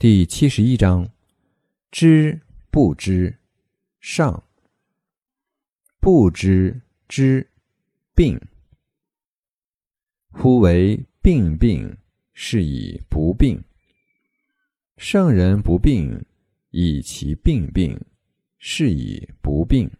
第七十一章：知不知，上。不知知，病。夫为病病，是以不病。圣人不病，以其病病，是以不病。